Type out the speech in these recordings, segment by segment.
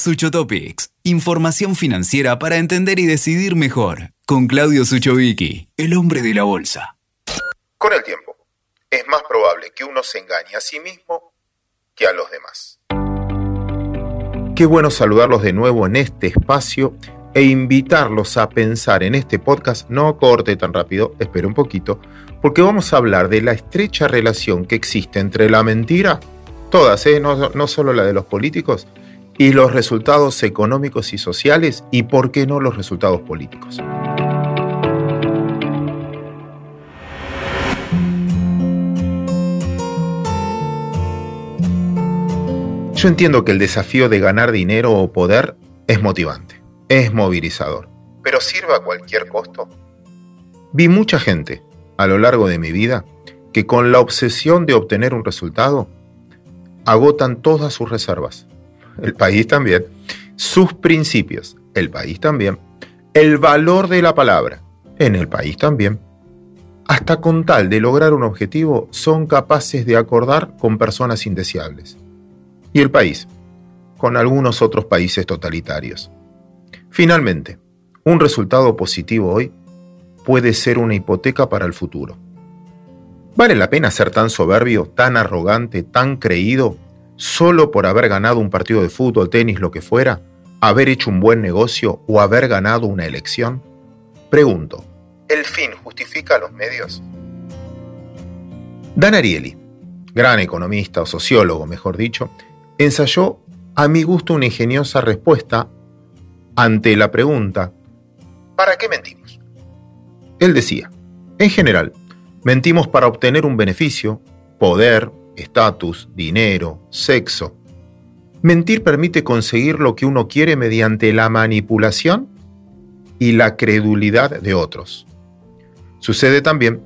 Suchotopics, información financiera para entender y decidir mejor, con Claudio Suchovicki, el hombre de la bolsa. Con el tiempo, es más probable que uno se engañe a sí mismo que a los demás. Qué bueno saludarlos de nuevo en este espacio e invitarlos a pensar en este podcast, no corte tan rápido, espere un poquito, porque vamos a hablar de la estrecha relación que existe entre la mentira, todas, ¿eh? no solo la de los políticos, y los resultados económicos y sociales, y por qué no los resultados políticos. Yo entiendo que el desafío de ganar dinero o poder es motivante es movilizador. ¿Pero sirve a cualquier costo? Vi mucha gente a lo largo de mi vida que con la obsesión de obtener un resultado agotan todas sus reservas. El país también. Sus principios. El país también. El valor de la palabra. En el país también. Hasta con tal de lograr un objetivo son capaces de acordar con personas indeseables. Y el país, con algunos otros países totalitarios. Finalmente, un resultado positivo hoy puede ser una hipoteca para el futuro. ¿Vale la pena ser tan soberbio, tan arrogante, tan creído, solo por haber ganado un partido de fútbol, tenis, lo que fuera, haber hecho un buen negocio o haber ganado una elección? Pregunto, ¿el fin justifica los medios? Dan Ariely, gran economista o sociólogo, mejor dicho, ensayó a mi gusto una ingeniosa respuesta ante la pregunta, ¿para qué mentimos? Él decía, en general, mentimos para obtener un beneficio, poder, estatus, dinero, sexo. Mentir permite conseguir lo que uno quiere mediante la manipulación y la credulidad de otros. Sucede también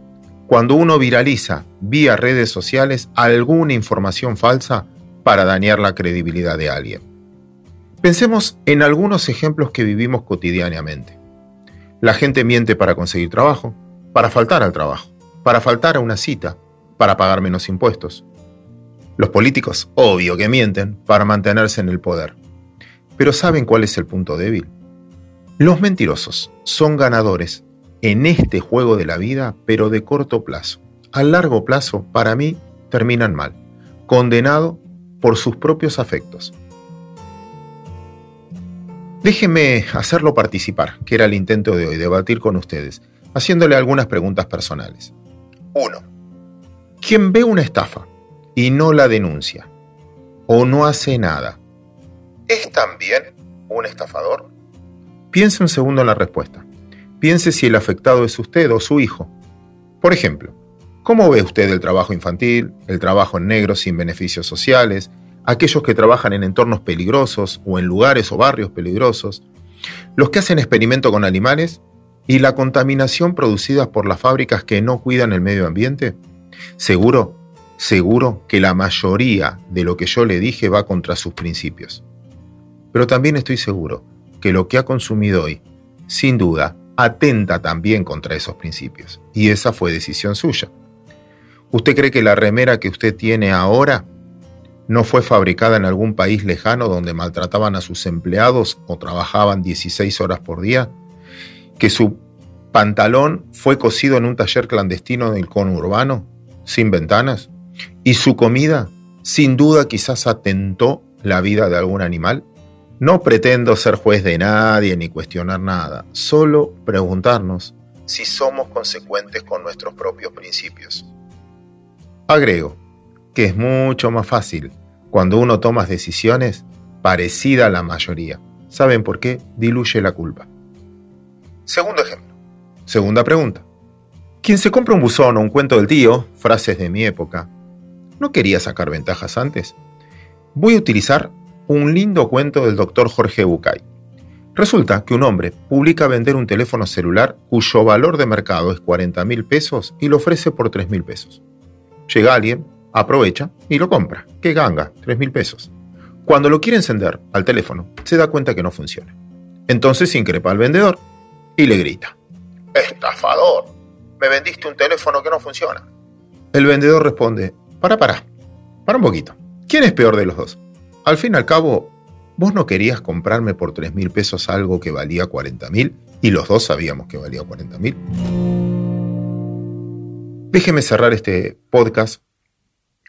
cuando uno viraliza vía redes sociales alguna información falsa para dañar la credibilidad de alguien. Pensemos en algunos ejemplos que vivimos cotidianamente. La gente miente para conseguir trabajo, para faltar al trabajo, para faltar a una cita, para pagar menos impuestos. Los políticos, obvio que mienten para mantenerse en el poder. Pero ¿saben cuál es el punto débil? Los mentirosos son ganadores en este juego de la vida, pero de corto plazo. A largo plazo, para mí, terminan mal, condenado por sus propios afectos. Déjenme hacerlo participar, que era el intento de hoy, debatir con ustedes, haciéndole algunas preguntas personales. 1. ¿Quién ve una estafa y no la denuncia o no hace nada, ¿es también un estafador? Piense un segundo en la respuesta. Piense si el afectado es usted o su hijo. Por ejemplo, ¿cómo ve usted el trabajo infantil, el trabajo en negro sin beneficios sociales, aquellos que trabajan en entornos peligrosos o en lugares o barrios peligrosos, los que hacen experimento con animales y la contaminación producida por las fábricas que no cuidan el medio ambiente? Seguro, seguro que la mayoría de lo que yo le dije va contra sus principios. Pero también estoy seguro que lo que ha consumido hoy, sin duda, atenta también contra esos principios. Y esa fue decisión suya. ¿Usted cree que la remera que usted tiene ahora no fue fabricada en algún país lejano donde maltrataban a sus empleados o trabajaban 16 horas por día, que su pantalón fue cosido en un taller clandestino del conurbano, sin ventanas, y su comida, sin duda quizás atentó la vida de algún animal. No pretendo ser juez de nadie ni cuestionar nada, solo preguntarnos si somos consecuentes con nuestros propios principios. Agrego, que es mucho más fácil cuando uno toma decisiones parecidas a la mayoría. ¿Saben por qué? Diluye la culpa. Segundo ejemplo. Segunda pregunta. Quien se compra un buzón o un cuento del tío, frases de mi época, ¿no quería sacar ventajas antes? Voy a utilizar un lindo cuento del doctor Jorge Bucay. Resulta que un hombre publica vender un teléfono celular cuyo valor de mercado es 40 mil pesos y lo ofrece por 3 mil pesos. Llega alguien, aprovecha y lo compra. ¡Qué ganga! 3 mil pesos. Cuando lo quiere encender al teléfono, se da cuenta que no funciona. Entonces increpa al vendedor y le grita. ¡Estafador! Me vendiste un teléfono que no funciona. El vendedor responde, para, para, para un poquito. ¿Quién es peor de los dos? Al fin y al cabo, ¿Vos no querías comprarme por 3 mil pesos algo que valía 40 mil? Y los dos sabíamos que valía 40 mil. Déjeme cerrar este podcast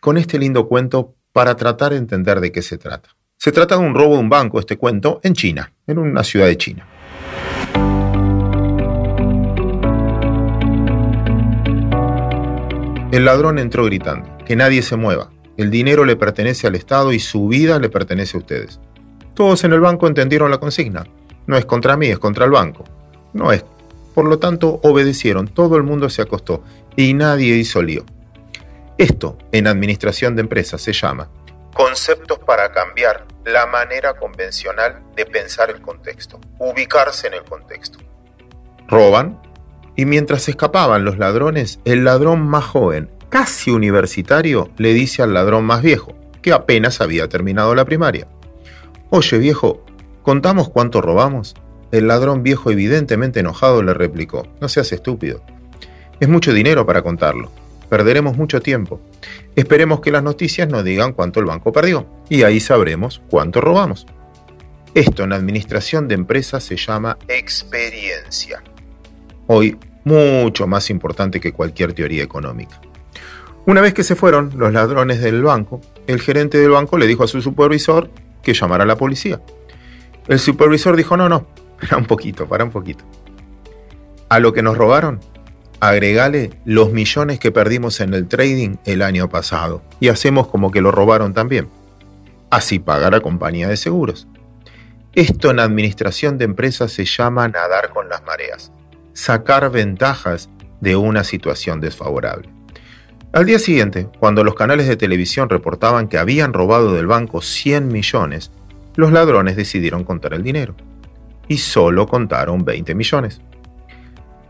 con este lindo cuento para tratar de entender de qué se trata. Se trata de un robo de un banco, este cuento, en China, en una ciudad de China. El ladrón entró gritando, que nadie se mueva, el dinero le pertenece al Estado y su vida le pertenece a ustedes. Todos en el banco entendieron la consigna. No es contra mí, es contra el banco. No es. Por lo tanto, obedecieron, todo el mundo se acostó y nadie hizo lío. Esto, en administración de empresas, se llama conceptos para cambiar la manera convencional de pensar el contexto, ubicarse en el contexto. Roban y mientras escapaban los ladrones, el ladrón más joven, casi universitario, le dice al ladrón más viejo, que apenas había terminado la primaria. Oye viejo, ¿contamos cuánto robamos? El ladrón viejo evidentemente enojado le replicó, no seas estúpido. Es mucho dinero para contarlo. Perderemos mucho tiempo. Esperemos que las noticias nos digan cuánto el banco perdió y ahí sabremos cuánto robamos. Esto en administración de empresas se llama experiencia. Hoy mucho más importante que cualquier teoría económica. Una vez que se fueron los ladrones del banco, el gerente del banco le dijo a su supervisor que llamara a la policía. El supervisor dijo, no, no, para un poquito, para un poquito. A lo que nos robaron, agregale los millones que perdimos en el trading el año pasado y hacemos como que lo robaron también. Así paga la compañía de seguros. Esto en administración de empresas se llama nadar con las mareas, sacar ventajas de una situación desfavorable. Al día siguiente, cuando los canales de televisión reportaban que habían robado del banco 100 millones, los ladrones decidieron contar el dinero. Y solo contaron 20 millones.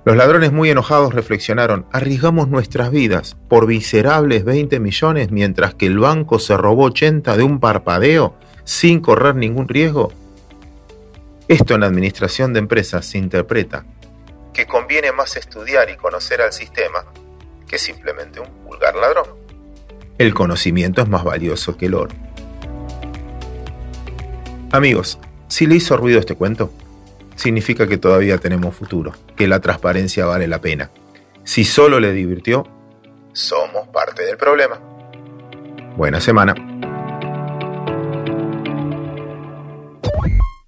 Los ladrones muy enojados reflexionaron, arriesgamos nuestras vidas por miserables 20 millones mientras que el banco se robó 80 de un parpadeo sin correr ningún riesgo. Esto en la administración de empresas se interpreta que conviene más estudiar y conocer al sistema que simplemente un vulgar ladrón. El conocimiento es más valioso que el oro. Amigos, si le hizo ruido este cuento, significa que todavía tenemos futuro, que la transparencia vale la pena. Si solo le divirtió, somos parte del problema. Buena semana.